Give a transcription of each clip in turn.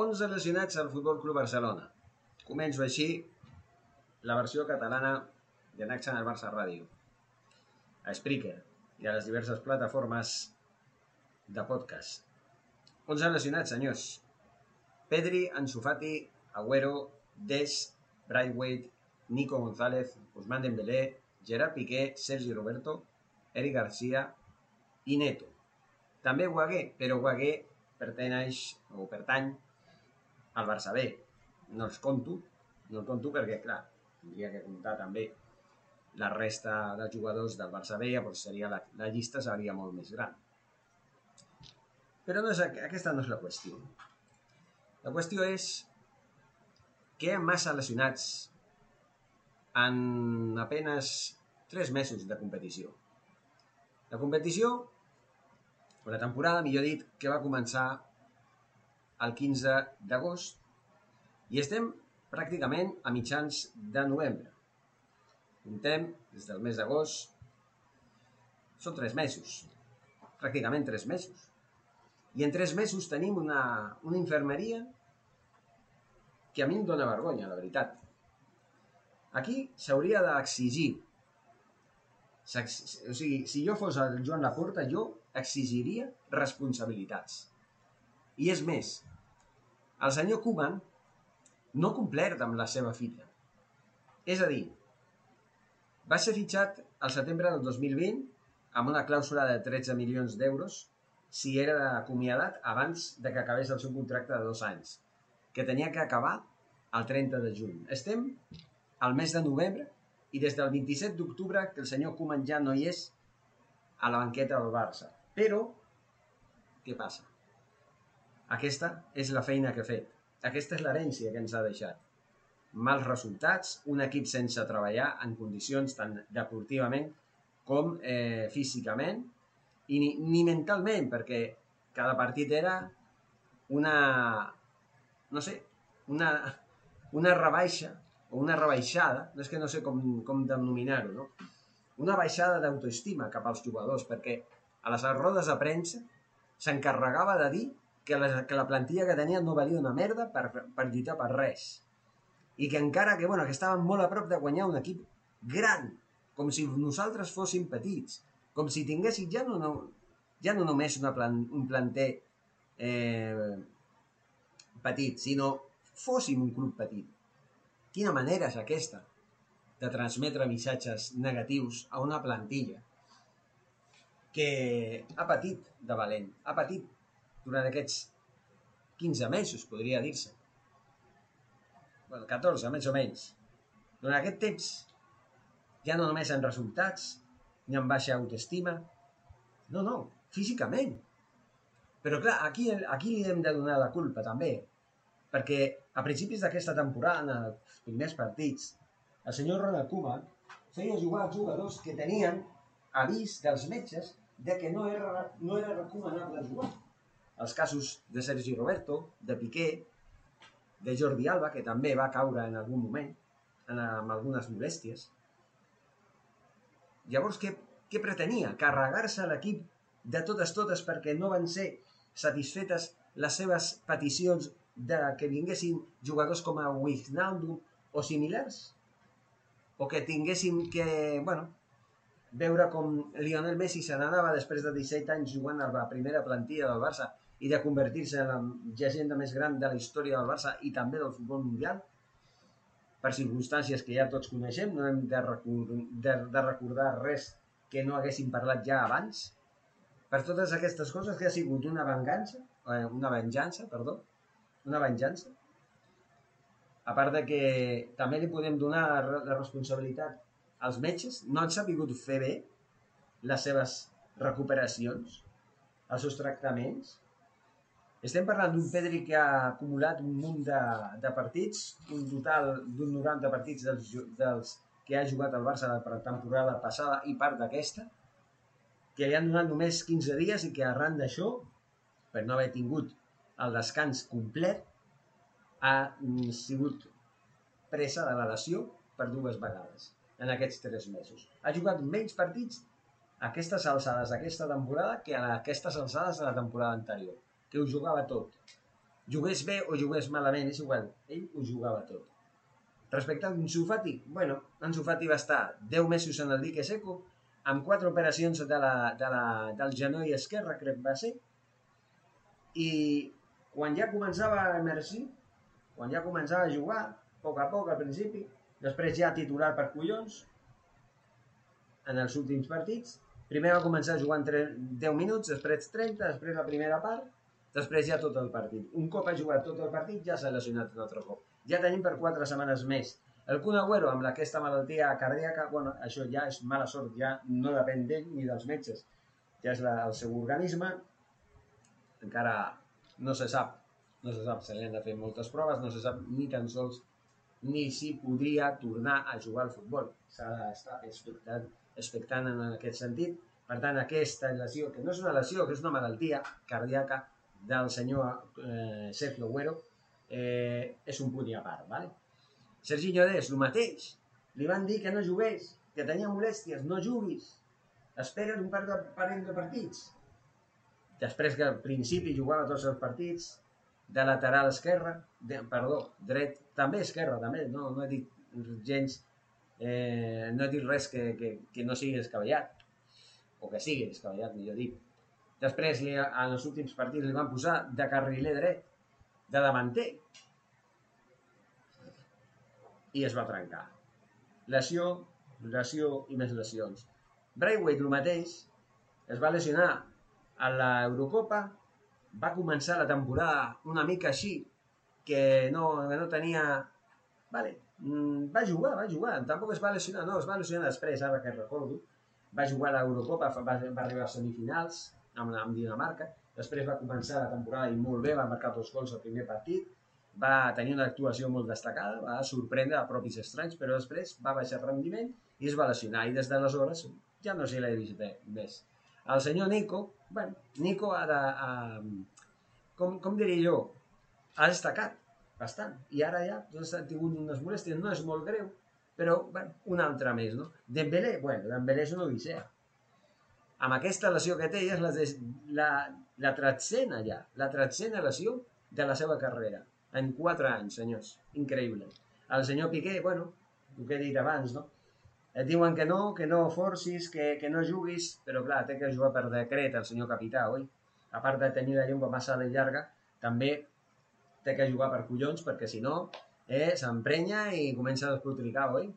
11 lesionats al Futbol Club Barcelona. Començo així la versió catalana de Naxan al Barça Ràdio. A Spreaker i a les diverses plataformes de podcast. 11 lesionats, senyors. Pedri, Ansu Fati, Agüero, Des, Braithwaite, Nico González, Ousmane Dembélé, Gerard Piqué, Sergi Roberto, Eric Garcia i Neto. També Guagué, però Guagué pertany, o pertany al Barça B. No els conto, no el conto perquè, clar, tindria que comptar també la resta de jugadors del Barça B, llavors seria la, la llista seria molt més gran. Però no és, aquesta no és la qüestió. La qüestió és que hi ha massa lesionats en apenes 3 mesos de competició. La competició, o la temporada, millor dit, que va començar el 15 d'agost i estem pràcticament a mitjans de novembre. Comptem des del mes d'agost, són tres mesos, pràcticament tres mesos. I en tres mesos tenim una, una infermeria que a mi em dóna vergonya, la veritat. Aquí s'hauria d'exigir, o sigui, si jo fos el Joan Laporta, jo exigiria responsabilitats. I és més, el senyor Koeman no ha complert amb la seva fita. És a dir, va ser fitxat al setembre del 2020 amb una clàusula de 13 milions d'euros si era acomiadat abans de que acabés el seu contracte de dos anys, que tenia que acabar el 30 de juny. Estem al mes de novembre i des del 27 d'octubre que el senyor Koeman ja no hi és a la banqueta del Barça. Però, què passa? Aquesta és la feina que ha fet. Aquesta és l'herència que ens ha deixat. Mals resultats, un equip sense treballar en condicions tant deportivament com eh, físicament i ni, ni mentalment, perquè cada partit era una, no sé, una, una rebaixa o una rebaixada, no és que no sé com, com denominar-ho, no? una baixada d'autoestima cap als jugadors, perquè a les rodes de premsa s'encarregava de dir que la, que la plantilla que tenia no valia una merda per, per lluitar per res. I que encara que, bueno, que estaven molt a prop de guanyar un equip gran, com si nosaltres fóssim petits, com si tinguéssim ja no, no, ja no només una plan, un planter eh, petit, sinó fóssim un club petit. Quina manera és aquesta de transmetre missatges negatius a una plantilla que ha patit de valent, ha patit durant aquests 15 mesos, podria dir-se. Bueno, 14, més o menys. Durant aquest temps, ja no només en resultats, ni en baixa autoestima, no, no, físicament. Però clar, aquí, aquí li hem de donar la culpa també, perquè a principis d'aquesta temporada, en els primers partits, el senyor Ronald Koeman feia jugar els jugadors que tenien avís dels metges de que no era, no era recomanable jugar els casos de Sergi Roberto, de Piqué, de Jordi Alba, que també va caure en algun moment en, amb algunes molèsties. Llavors, què, què pretenia? Carregar-se l'equip de totes totes perquè no van ser satisfetes les seves peticions de que vinguessin jugadors com a Wijnaldum o similars? O que tinguéssim que, bueno, veure com Lionel Messi se n'anava després de 17 anys jugant a la primera plantilla del Barça i de convertir-se en la llegenda més gran de la història del Barça i també del futbol mundial, per circumstàncies que ja tots coneixem, no hem de, record, de, de recordar res que no haguéssim parlat ja abans, per totes aquestes coses que ha sigut una vengança, eh, una venjança, perdó, una venjança, a part de que també li podem donar la responsabilitat als metges, no han sabut fer bé les seves recuperacions, els seus tractaments, estem parlant d'un Pedri que ha acumulat un munt de, de partits, un total d'un 90 partits dels, dels que ha jugat el Barça la temporada passada i part d'aquesta, que li han donat només 15 dies i que arran d'això, per no haver tingut el descans complet, ha sigut presa de la lesió per dues vegades en aquests tres mesos. Ha jugat menys partits a aquestes alçades d'aquesta temporada que a aquestes alçades de la temporada anterior que ho jugava tot. Jugués bé o jugués malament, és igual, ell ho jugava tot. Respecte a Ansu bueno, Ansu va estar 10 mesos en el dique seco, amb quatre operacions de la, de la, del genoll esquerre, crec que va ser, i quan ja començava a emergir, quan ja començava a jugar, a poc a poc al principi, després ja titular per collons, en els últims partits, primer va començar en 10 minuts, després 30, després la primera part, Després ja tot el partit. Un cop ha jugat tot el partit, ja s'ha lesionat un altre cop. Ja tenim per quatre setmanes més. El Kun Agüero, amb aquesta malaltia cardíaca, bueno, això ja és mala sort, ja no depèn d'ell ni dels metges. Ja és la, el seu organisme. Encara no se sap, no se sap, se li han de fer moltes proves, no se sap ni tan sols ni si podria tornar a jugar al futbol. S'ha d'estar expectant, expectant en aquest sentit. Per tant, aquesta lesió, que no és una lesió, que és una malaltia cardíaca, del senyor eh, Sergio Agüero eh, és un punt i a part. ¿vale? Serginho Des, el mateix. Li van dir que no jugués, que tenia molèsties, no juguis. Espera't un par de, parell de partits. Després que al principi jugava tots els partits, de lateral esquerra, de, perdó, dret, també esquerra, també, no, no he dit gens, eh, no he dit res que, que, que no sigui escavellat, o que sigui escavellat, millor dit. Després, li, en els últims partits, li van posar de carriler dret, de davanter. I es va trencar. Lesió, lesió i més lesions. Braithwaite, el mateix, es va lesionar a l'Eurocopa, va començar la temporada una mica així, que no, que no tenia... Vale, mm, va jugar, va jugar, tampoc es va lesionar, no, es va lesionar després, ara que recordo. Va jugar a l'Eurocopa, va, va arribar a semifinals, amb, amb Dinamarca. Després va començar la temporada i molt bé, va marcar dos gols al primer partit, va tenir una actuació molt destacada, va sorprendre a propis estranys, però després va baixar rendiment i es va lesionar. I des d'aleshores ja no se l'ha vist bé, més. El senyor Nico, bueno, Nico ha de... A, com, com diria jo, ha destacat bastant. I ara ja doncs, ha tingut unes molèsties, no és molt greu, però bueno, una altra més, no? Dembélé, bueno, Dembélé és una odissea amb aquesta lesió que té, és la, la, la tretzena ja, la tretzena lesió de la seva carrera. En quatre anys, senyors. Increïble. El senyor Piqué, bueno, el que he dit abans, no? Et diuen que no, que no forcis, que, que no juguis, però clar, té que jugar per decret el senyor capità, oi? A part de tenir la llengua massa de llarga, també té que jugar per collons, perquè si no, eh, s'emprenya i comença a despotricar, oi?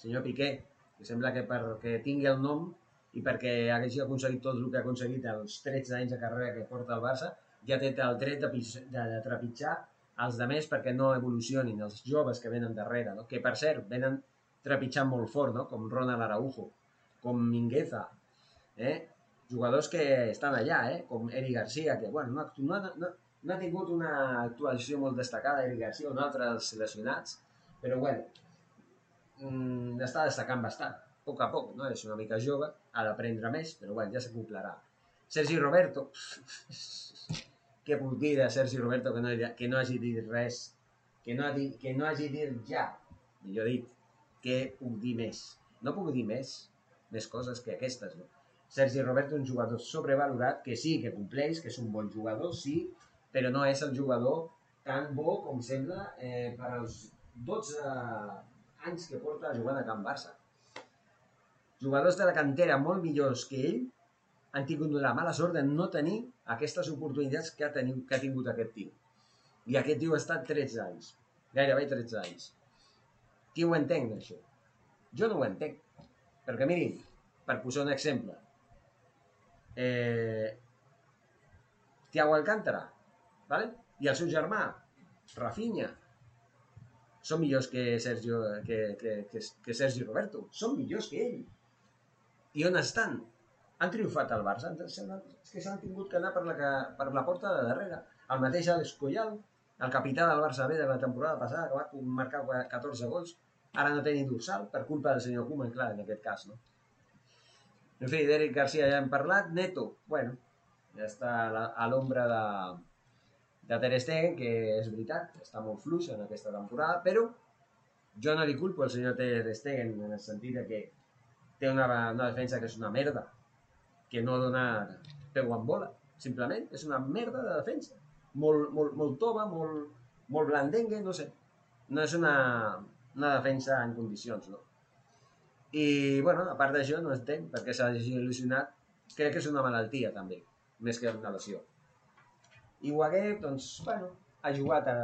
Senyor Piqué, que sembla que perquè tingui el nom i perquè hagi aconseguit tot el que ha aconseguit els 13 anys de carrera que porta el Barça, ja té el dret de, de, de trepitjar els demés perquè no evolucionin, els joves que venen darrere, no? que per cert, venen trepitjant molt fort, no? com Ronald Araujo, com Mingueza, eh? jugadors que estan allà, eh? com Eri Garcia, que bueno, no, no, no, no ha tingut una actuació molt destacada, Eri Garcia, un altre dels seleccionats, però bueno, mm, està destacant bastant poc a poc, no? és una mica jove, ha d'aprendre més, però bueno, ja s'acoplarà. Sergi Roberto, què puc dir de Sergi Roberto que no, que no hagi dit res, que no, hagi, que no hagi dit ja, millor dit, què puc dir més? No puc dir més, més coses que aquestes, no? Sergi Roberto un jugador sobrevalorat, que sí, que compleix, que és un bon jugador, sí, però no és el jugador tan bo com sembla eh, per als 12 anys que porta jugant a Can Barça jugadors de la cantera molt millors que ell han tingut la mala sort de no tenir aquestes oportunitats que ha, teniu, que ha tingut aquest tio. I aquest tio ha estat 13 anys, gairebé 13 anys. Qui ho entenc, això? Jo no ho entenc. Perquè, mirin, per posar un exemple, eh, Tiago Alcántara, ¿vale? i el seu germà, Rafinha, són millors que Sergio, que, que, que, que Sergi Roberto. Són millors que ell. I on estan? Han triomfat al Barça. És que s'han tingut que anar per la, per la porta de darrere. El mateix Alex Collal, el capità del Barça B de la temporada passada, que va marcar 14 gols, ara no té ni dorsal per culpa del senyor Koeman, clar, en aquest cas, no? En fi, d'Eric Garcia ja hem parlat. Neto, bueno, ja està a l'ombra de, de Ter Stegen, que és veritat, està molt fluix en aquesta temporada, però jo no li culpo al senyor Ter Stegen en el sentit que té una, una defensa que és una merda, que no dona peu en bola, simplement, és una merda de defensa. Molt, molt, molt tova, molt, molt blandengue, no sé. No és una, una defensa en condicions, no? I, bueno, a part d'això, no entenc perquè s'ha il·lusionat. Crec que és una malaltia, també, més que una lesió. I Wagué, doncs, bueno, ha jugat a,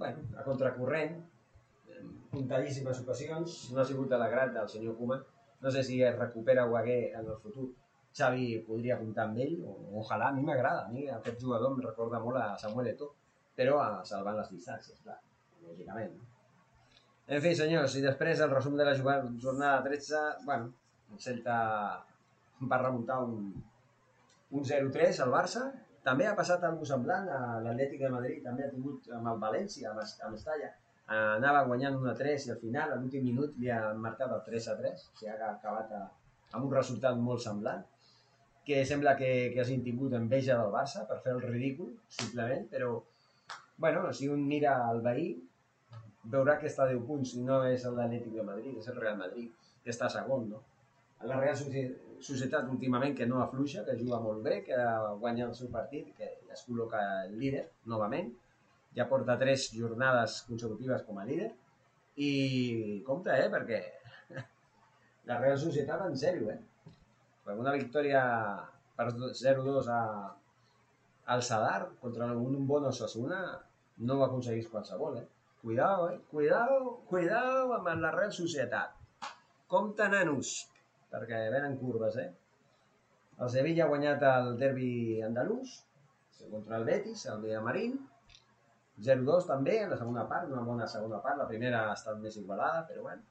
bueno, a contracorrent, en puntadíssimes ocasions, no ha sigut de l'agrat del senyor Koeman. No sé si es recupera Wagué en el futur. Xavi podria comptar amb ell, o, ojalà, a mi m'agrada, a mi aquest jugador em recorda molt a Samuel Eto'o, però a salvant les distàncies, clar, lògicament. En fi, senyors, i després el resum de la jornada 13, bueno, el Celta va remuntar un, un 0-3 al Barça. També ha passat alguna semblant a l'Atlètic de Madrid, també ha tingut amb el València, amb, amb Estalla. Anava guanyant 1-3 i al final, a l'últim minut, li ha marcat el 3-3, o sigui, ha acabat a, amb un resultat molt semblant que sembla que, que hagin tingut enveja del Barça per fer el ridícul, simplement, però, bueno, si un mira el veí, veurà que està a 10 punts i no és l'Atlètic de Madrid, és el Real Madrid, que està segon, no? La Real Societat últimament que no afluixa, que juga molt bé, que guanya el seu partit, que es col·loca el líder novament, ja porta tres jornades consecutives com a líder, i compte, eh, perquè la Real Societat en sèrio, eh? Per una victòria per 0-2 a, al Sadar contra un bon Osasuna no ho aconseguís qualsevol, eh? Cuidao, eh? Cuidao, cuidao amb la Real Societat. Compte, nanos perquè venen curves, eh? El Sevilla ha guanyat el derbi andalús contra el Betis, el Villamarín, 0-2 també, en la segona part, una bona segona part, la primera ha estat més igualada, però bueno.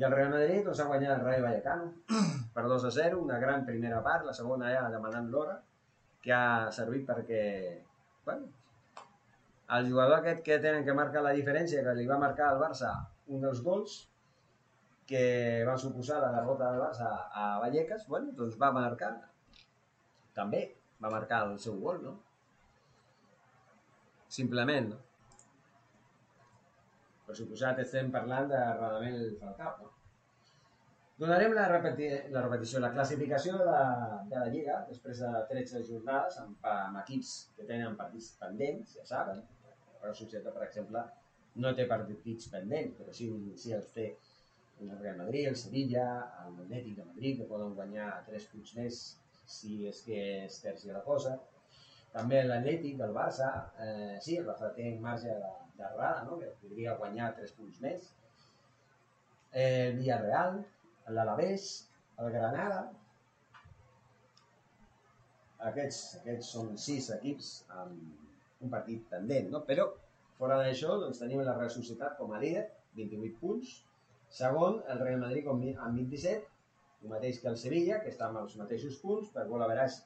I el Real Madrid doncs, ha guanyat el Rayo Vallecano per 2 a 0, una gran primera part, la segona ja demanant l'hora, que ha servit perquè, bueno, el jugador aquest que tenen que marcar la diferència, que li va marcar al Barça un dels gols, que va suposar la derrota del Barça a Vallecas, bueno, doncs va marcar, també va marcar el seu gol, no? Simplement, no? Per suposat estem parlant de Radamel Falcao? Donarem la, repeti la repetició, la classificació de la, de la Lliga, després de 13 jornades, amb, amb equips que tenen partits pendents, ja saben. La Societat, per exemple, no té partits pendents, però sí, sí els té el Real Madrid, el Sevilla, el Atlètic de Madrid, que poden guanyar 3 punts més si és que es tercia la cosa. També l'Atlètic, el Barça, eh, sí, el Barça té marge d'errada, no? que podria guanyar 3 punts més. El Villarreal, l'Alavés, el Granada, aquests, aquests són sis equips amb un partit pendent, no? però fora d'això doncs, tenim la Real Societat com a líder, 28 punts, Segon, el Real Madrid amb 27, el mateix que el Sevilla, que està amb els mateixos punts, per gol a veràs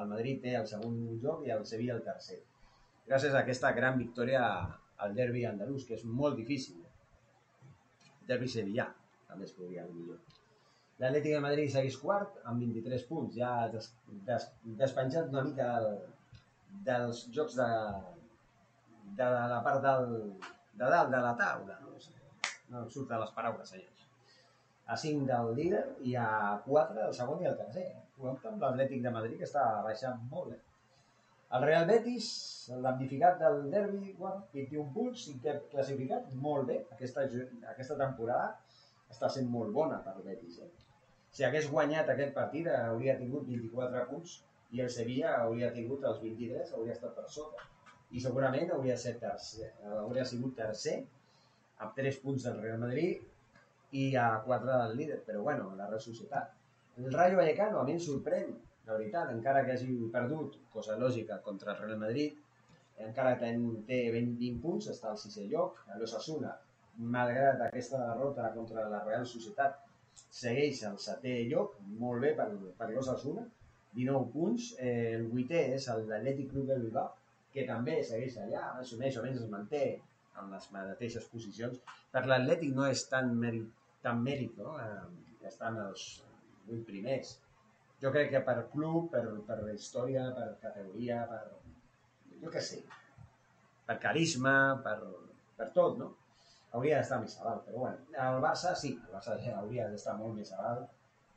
el Madrid té el segon joc i el Sevilla el tercer. Gràcies a aquesta gran victòria al derbi andalús, que és molt difícil. Derbi sevillà, també es podria dir millor. L'Atlètic de Madrid segueix quart amb 23 punts, ja des, des, despenjat una mica del, dels jocs de, de la part del, de dalt de la taula. No? no surten les paraules, senyors. A 5 del líder i a 4 del segon i el tercer. Compte amb l'Atlètic de Madrid, que està baixant molt, eh? El Real Betis, el damnificat del derbi, bueno, 21 punts, cinquè classificat, molt bé. Aquesta, aquesta temporada està sent molt bona per Betis. Eh? si hagués guanyat aquest partit hauria tingut 24 punts i el Sevilla hauria tingut els 23, hauria estat per sota. I segurament hauria, set tercer, hauria sigut tercer amb 3 punts del Real Madrid i a 4 del líder, però bueno, la Real Societat. El Rayo Vallecano a mi em sorprèn, la veritat, encara que hagi perdut, cosa lògica, contra el Real Madrid, encara ten, té 20, 20 punts, està al sisè lloc, l'Osasuna, malgrat aquesta derrota contra la Real Societat, segueix al setè lloc, molt bé per, per l'Osasuna, 19 punts, eh, el vuitè és l'Atlètic Club de Bilbao, que també segueix allà, més o o menys es manté en les mateixes posicions. Per l'Atlètic no és tan mèrit, tan mèrit no? Eh, estan els 8 primers. Jo crec que per club, per, per història, per categoria, per... jo què sé, per carisma, per, per tot, no? hauria d'estar més a dalt, però bueno, el Barça sí, el Barça hauria d'estar molt més a dalt,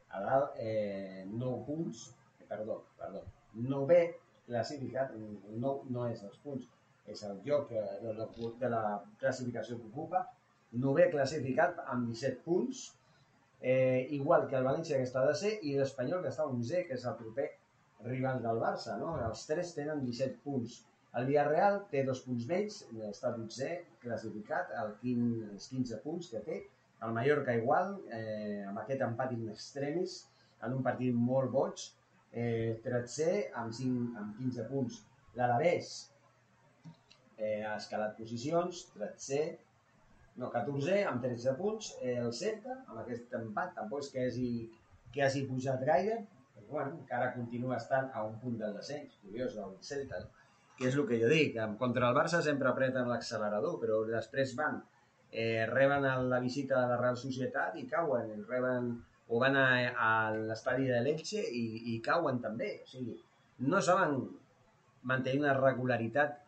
a dalt, eh, 9 punts, eh, perdó, perdó, 9 classificat, no, no és els punts, és el lloc de, de la classificació que ocupa, 9 classificat amb 17 punts, eh, igual que el València que està de ser i l'Espanyol que està 11, que és el proper rival del Barça, no? Els tres tenen 17 punts. El Villarreal té dos punts menys, està 12 classificat, el 15, els 15 punts que té. El Mallorca igual, eh, amb aquest empat in extremis, en un partit molt boig, eh, 13 amb, 5, amb 15 punts. L'Alavés eh, ha escalat posicions, 13, no, 14 amb 13 punts. Eh, el Celta, amb aquest empat, tampoc és que hagi, que hagi pujat gaire, però bueno, encara continua estant a un punt del descens, curiós el Celta, que és el que jo dic, contra el Barça sempre apreten l'accelerador, però després van, eh, reben la visita de la Real Societat i cauen, reben o van a, a l'estadi de l'Elche i, i cauen també. O sigui, no saben mantenir una regularitat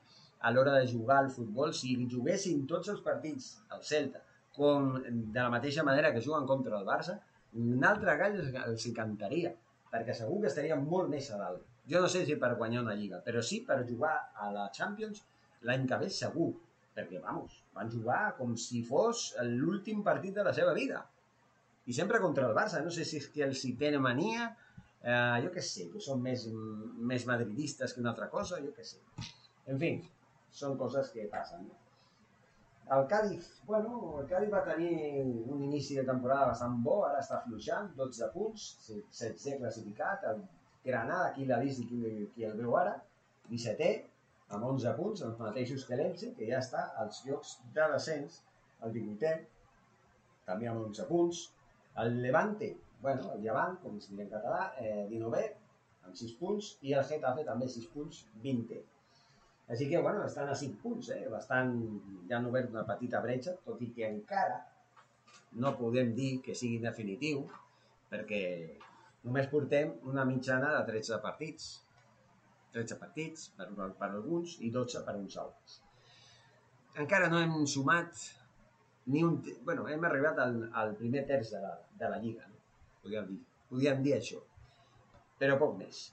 a l'hora de jugar al futbol. Si juguessin tots els partits al Celta com de la mateixa manera que juguen contra el Barça, un altre gall els, encantaria, perquè segur que estarien molt més a dalt. Jo no sé si per guanyar una lliga, però sí per jugar a la Champions l'any que ve segur. Perquè, vamos, van jugar com si fos l'últim partit de la seva vida. I sempre contra el Barça. No sé si és que els hi tenen mania, eh, jo què sé, que són més, més madridistes que una altra cosa, jo què sé. En fi, són coses que passen. El Cádiz, bueno, el Cádiz va tenir un inici de temporada bastant bo, ara està fluixant, 12 punts, 16 classificat, el Granada, qui l'ha vist i qui, qui el veu ara, 17è, amb 11 punts, els mateixos que l'Elche, que ja està als llocs de descens, el 18è, també amb 11 punts. El Levante, bueno, el Llevant, com es diria en català, eh, 19è, amb 6 punts, i el Getafe també 6 punts, 20è. Així que, bueno, estan a 5 punts, eh? Bastant, ja han obert una petita bretxa, tot i que encara no podem dir que sigui definitiu, perquè només portem una mitjana de 13 partits. 13 partits per, per alguns i 12 per uns altres. Encara no hem sumat ni un... bueno, hem arribat al, al primer terç de la, de la Lliga, no? podríem, dir, podríem dir això, però poc més.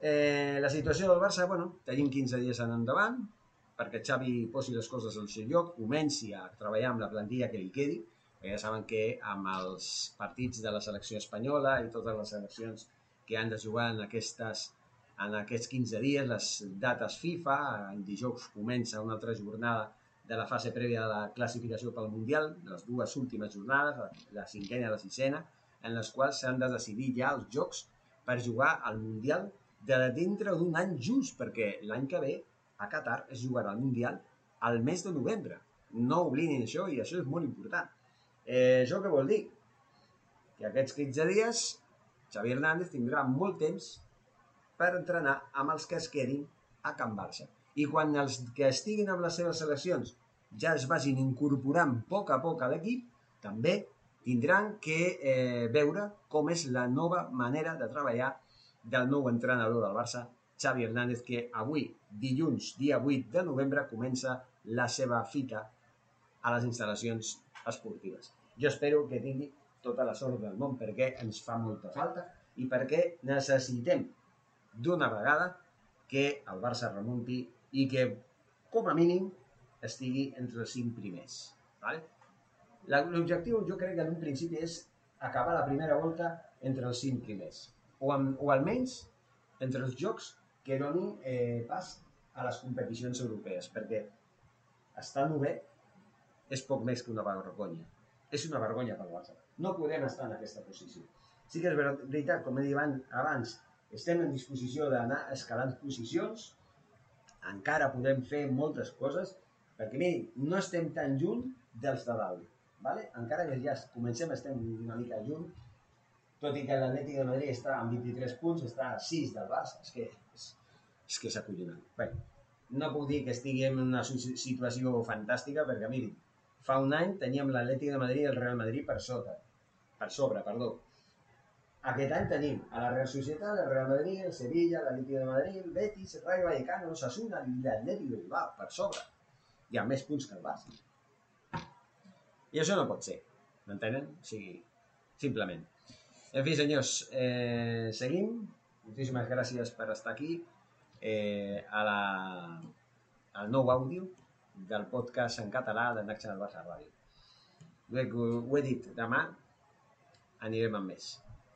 Eh, la situació del Barça, bueno, tenim 15 dies en endavant, perquè Xavi posi les coses al seu lloc, comenci a treballar amb la plantilla que li quedi, ja saben que amb els partits de la selecció espanyola i totes les seleccions que han de jugar en, aquestes, en aquests 15 dies, les dates FIFA, en dijous comença una altra jornada de la fase prèvia de la classificació pel Mundial, les dues últimes jornades, la cinquena i la sisena, en les quals s'han de decidir ja els jocs per jugar al Mundial de dintre d'un any just, perquè l'any que ve a Qatar es jugarà el Mundial al mes de novembre. No oblidin això i això és molt important. Eh, això què vol dir? Que aquests 15 dies Xavi Hernández tindrà molt temps per entrenar amb els que es quedin a Can Barça. I quan els que estiguin amb les seves seleccions ja es vagin incorporant a poc a poc a l'equip, també tindran que eh, veure com és la nova manera de treballar del nou entrenador del Barça, Xavi Hernández, que avui, dilluns, dia 8 de novembre, comença la seva fita a les instal·lacions esportives. Jo espero que tingui tota la sort del món perquè ens fa molta falta i perquè necessitem d'una vegada que el Barça remunti i que, com a mínim, estigui entre els cinc primers. L'objectiu jo crec que en un principi és acabar la primera volta entre els cinc primers. O, amb, o almenys entre els jocs que donin eh, pas a les competicions europees, perquè estar novè és poc més que una vergonya. És una vergonya pel Barça. No podem estar en aquesta posició. Sí que és veritat, com he dit abans, estem en disposició d'anar escalant posicions, encara podem fer moltes coses, perquè miri, no estem tan lluny dels de dalt. Vale? Encara que ja comencem, estem una mica lluny, tot i que l'Atlètic de Madrid està amb 23 punts, està a 6 del Barça. És que és, és, que és acollonant. Bé, no puc dir que estiguem en una situació fantàstica, perquè miri, fa un any teníem l'Atlètic de Madrid i el Real Madrid per sota, per sobre, perdó. Aquest any tenim a la Real Societat, el Real Madrid, el Sevilla, l'Atlètic de Madrid, el Betis, el Rayo Vallecano, el Sasuna i l'Atlètic de Bilbao, per sobre. Hi ha més punts que el Barça. I això no pot ser, m'entenen? O sigui, simplement. En fi, senyors, eh, seguim. Moltíssimes gràcies per estar aquí eh, a la, al nou àudio del podcast en català de National Barça Ràdio. Ho he dit, demà anirem amb més.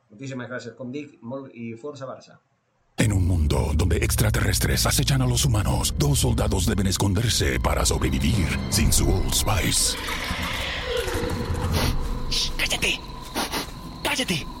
Muchísimas gracias, com dic, molt i força Barça. En un mundo donde extraterrestres acechan a los humanos, dos soldados deben esconderse para sobrevivir sin su Old Spice. Shh, ¡Cállate! ¡Cállate!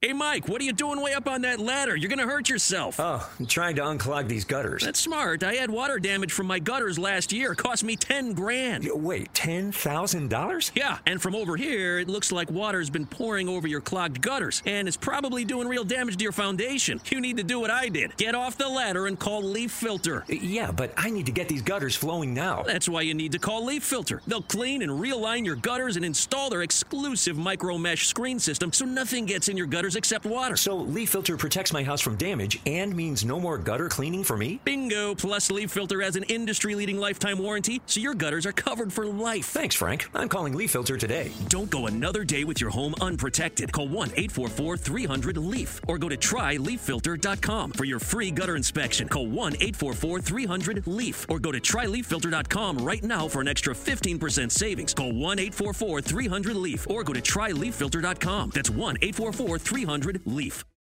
Hey, Mike, what are you doing way up on that ladder? You're going to hurt yourself. Oh, I'm trying to unclog these gutters. That's smart. I had water damage from my gutters last year. It cost me 10 grand. Wait, $10,000? Yeah, and from over here, it looks like water's been pouring over your clogged gutters, and it's probably doing real damage to your foundation. You need to do what I did get off the ladder and call Leaf Filter. Yeah, but I need to get these gutters flowing now. That's why you need to call Leaf Filter. They'll clean and realign your gutters and install their exclusive micro mesh screen system so nothing gets in your gutters except water. So, Leaf Filter protects my house from damage and means no more gutter cleaning for me? Bingo! Plus, Leaf Filter has an industry leading lifetime warranty, so your gutters are covered for life. Thanks, Frank. I'm calling Leaf Filter today. Don't go another day with your home unprotected. Call 1 844 300 LEAF or go to tryleaffilter.com for your free gutter inspection. Call 1 844 300 LEAF or go to tryleaffilter.com right now for an extra 15% savings. Call 1 844 300 LEAF or go to tryleaffilter.com. That's 1 844 300 LEAF.